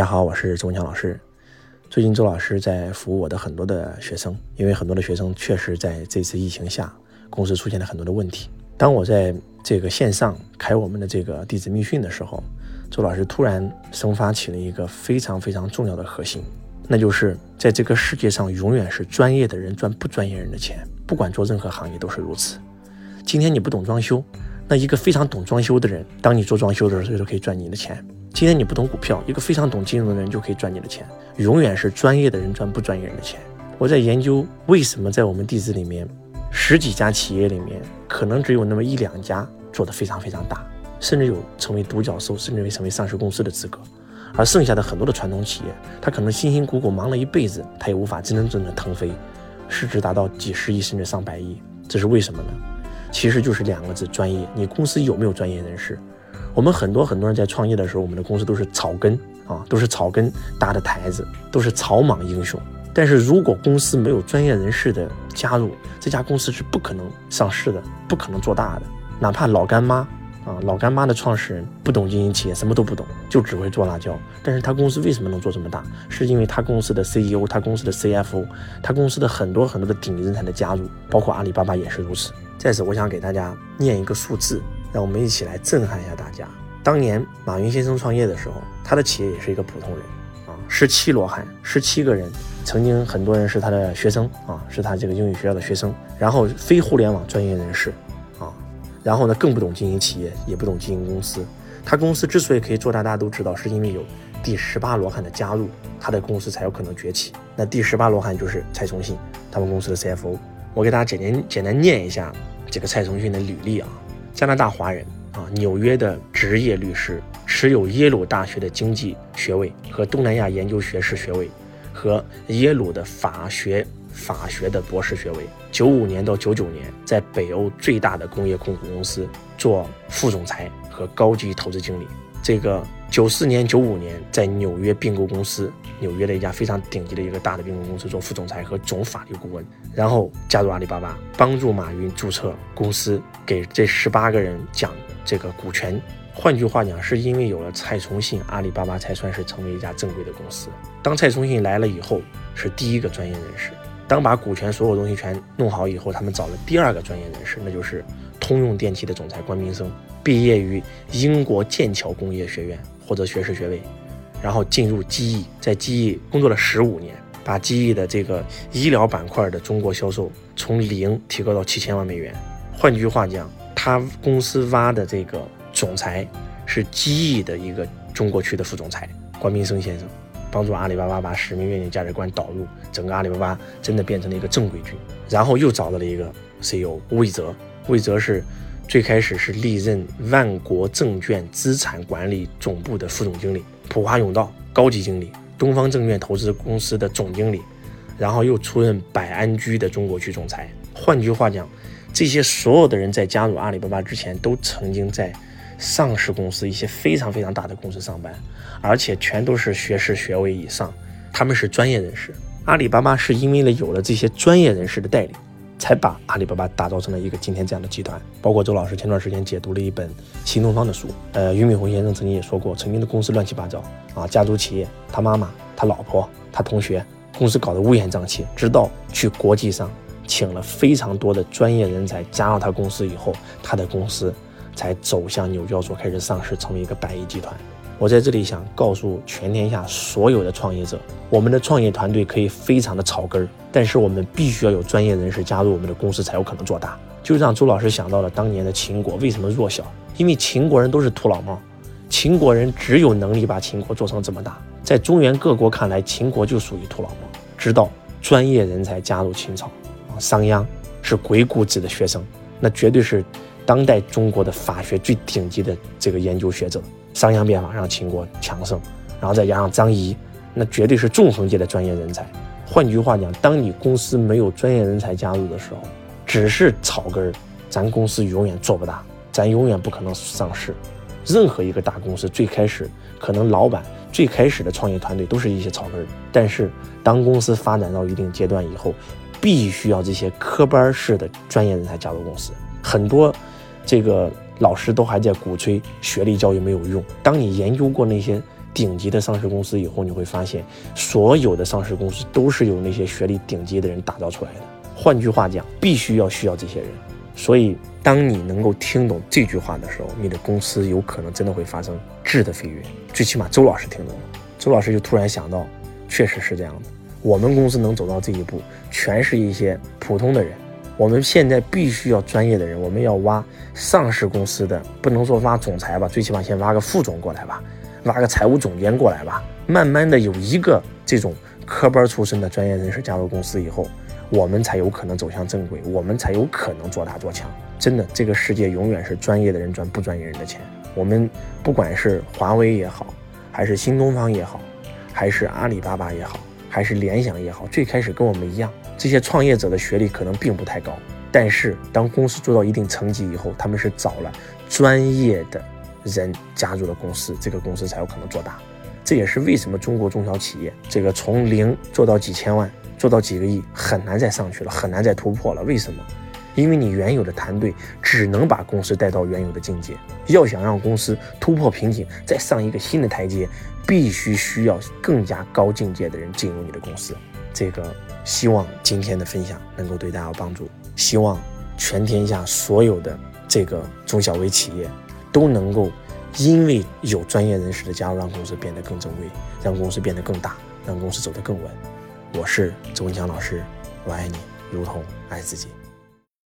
大家好，我是周文强老师。最近周老师在服务我的很多的学生，因为很多的学生确实在这次疫情下，公司出现了很多的问题。当我在这个线上开我们的这个弟子密训的时候，周老师突然生发起了一个非常非常重要的核心，那就是在这个世界上，永远是专业的人赚不专业人的钱，不管做任何行业都是如此。今天你不懂装修，那一个非常懂装修的人，当你做装修的时候，就可以赚你的钱。今天你不懂股票，一个非常懂金融的人就可以赚你的钱。永远是专业的人赚不专业人的钱。我在研究为什么在我们弟子里面，十几家企业里面，可能只有那么一两家做得非常非常大，甚至有成为独角兽，甚至为成为上市公司的资格。而剩下的很多的传统企业，他可能辛辛苦苦忙了一辈子，他也无法真真正正腾飞，市值达到几十亿甚至上百亿。这是为什么呢？其实就是两个字：专业。你公司有没有专业人士？我们很多很多人在创业的时候，我们的公司都是草根啊，都是草根搭的台子，都是草莽英雄。但是如果公司没有专业人士的加入，这家公司是不可能上市的，不可能做大的。哪怕老干妈啊，老干妈的创始人不懂经营企业，什么都不懂，就只会做辣椒。但是他公司为什么能做这么大？是因为他公司的 CEO、他公司的 CFO、他公司的很多很多的顶级人才的加入，包括阿里巴巴也是如此。在此，我想给大家念一个数字。让我们一起来震撼一下大家。当年马云先生创业的时候，他的企业也是一个普通人啊，十七罗汉，十七个人，曾经很多人是他的学生啊，是他这个英语学校的学生，然后非互联网专业人士啊，然后呢更不懂经营企业，也不懂经营公司。他公司之所以可以做大，大家都知道，是因为有第十八罗汉的加入，他的公司才有可能崛起。那第十八罗汉就是蔡崇信，他们公司的 CFO。我给大家简单简单念一下这个蔡崇信的履历啊。加拿大华人啊，纽约的职业律师，持有耶鲁大学的经济学位和东南亚研究学士学位，和耶鲁的法学法学的博士学位。九五年到九九年，在北欧最大的工业控股公司做副总裁和高级投资经理。这个九四年、九五年在纽约并购公司，纽约的一家非常顶级的一个大的并购公司做副总裁和总法律顾问，然后加入阿里巴巴，帮助马云注册公司，给这十八个人讲这个股权。换句话讲，是因为有了蔡崇信，阿里巴巴才算是成为一家正规的公司。当蔡崇信来了以后，是第一个专业人士。当把股权所有东西全弄好以后，他们找了第二个专业人士，那就是通用电气的总裁关明生。毕业于英国剑桥工业学院，获得学士学位，然后进入机翼，在机翼工作了十五年，把机翼的这个医疗板块的中国销售从零提高到七千万美元。换句话讲，他公司挖的这个总裁是机翼的一个中国区的副总裁关明生先生，帮助阿里巴巴把使命、愿景、价值观导入整个阿里巴巴，真的变成了一个正规军。然后又找到了一个 CEO 魏泽，魏泽是。最开始是历任万国证券资产管理总部的副总经理，普华永道高级经理，东方证券投资公司的总经理，然后又出任百安居的中国区总裁。换句话讲，这些所有的人在加入阿里巴巴之前，都曾经在上市公司一些非常非常大的公司上班，而且全都是学士学位以上，他们是专业人士。阿里巴巴是因为了有了这些专业人士的带领。才把阿里巴巴打造成了一个今天这样的集团。包括周老师前段时间解读了一本新东方的书，呃，俞敏洪先生曾经也说过，曾经的公司乱七八糟啊，家族企业，他妈妈、他老婆、他同学，公司搞得乌烟瘴气。直到去国际上请了非常多的专业人才加入他公司以后，他的公司才走向纽交所开始上市，成为一个百亿集团。我在这里想告诉全天下所有的创业者，我们的创业团队可以非常的草根儿，但是我们必须要有专业人士加入我们的公司，才有可能做大。就让周老师想到了当年的秦国为什么弱小，因为秦国人都是土老帽，秦国人只有能力把秦国做成这么大。在中原各国看来，秦国就属于土老帽。直到专业人才加入秦朝，商鞅是鬼谷子的学生，那绝对是当代中国的法学最顶级的这个研究学者。商鞅变法让秦国强盛，然后再加上张仪，那绝对是纵横界的专业人才。换句话讲，当你公司没有专业人才加入的时候，只是草根儿，咱公司永远做不大，咱永远不可能上市。任何一个大公司最开始可能老板最开始的创业团队都是一些草根儿，但是当公司发展到一定阶段以后，必须要这些科班式的专业人才加入公司。很多这个。老师都还在鼓吹学历教育没有用。当你研究过那些顶级的上市公司以后，你会发现，所有的上市公司都是由那些学历顶级的人打造出来的。换句话讲，必须要需要这些人。所以，当你能够听懂这句话的时候，你的公司有可能真的会发生质的飞跃。最起码周老师听懂了，周老师就突然想到，确实是这样的。我们公司能走到这一步，全是一些普通的人。我们现在必须要专业的人，我们要挖上市公司的，不能说挖总裁吧，最起码先挖个副总过来吧，挖个财务总监过来吧。慢慢的有一个这种科班出身的专业人士加入公司以后，我们才有可能走向正轨，我们才有可能做大做强。真的，这个世界永远是专业的人赚不专业人的钱。我们不管是华为也好，还是新东方也好，还是阿里巴巴也好，还是联想也好，最开始跟我们一样。这些创业者的学历可能并不太高，但是当公司做到一定层级以后，他们是找了专业的人加入了公司，这个公司才有可能做大。这也是为什么中国中小企业这个从零做到几千万，做到几个亿很难再上去了，很难再突破了。为什么？因为你原有的团队只能把公司带到原有的境界，要想让公司突破瓶颈，再上一个新的台阶，必须需要更加高境界的人进入你的公司。这个。希望今天的分享能够对大家有帮助。希望全天下所有的这个中小微企业都能够因为有专业人士的加入，让公司变得更正规，让公司变得更大，让公司走得更稳。我是周文强老师，我爱你，如同爱自己。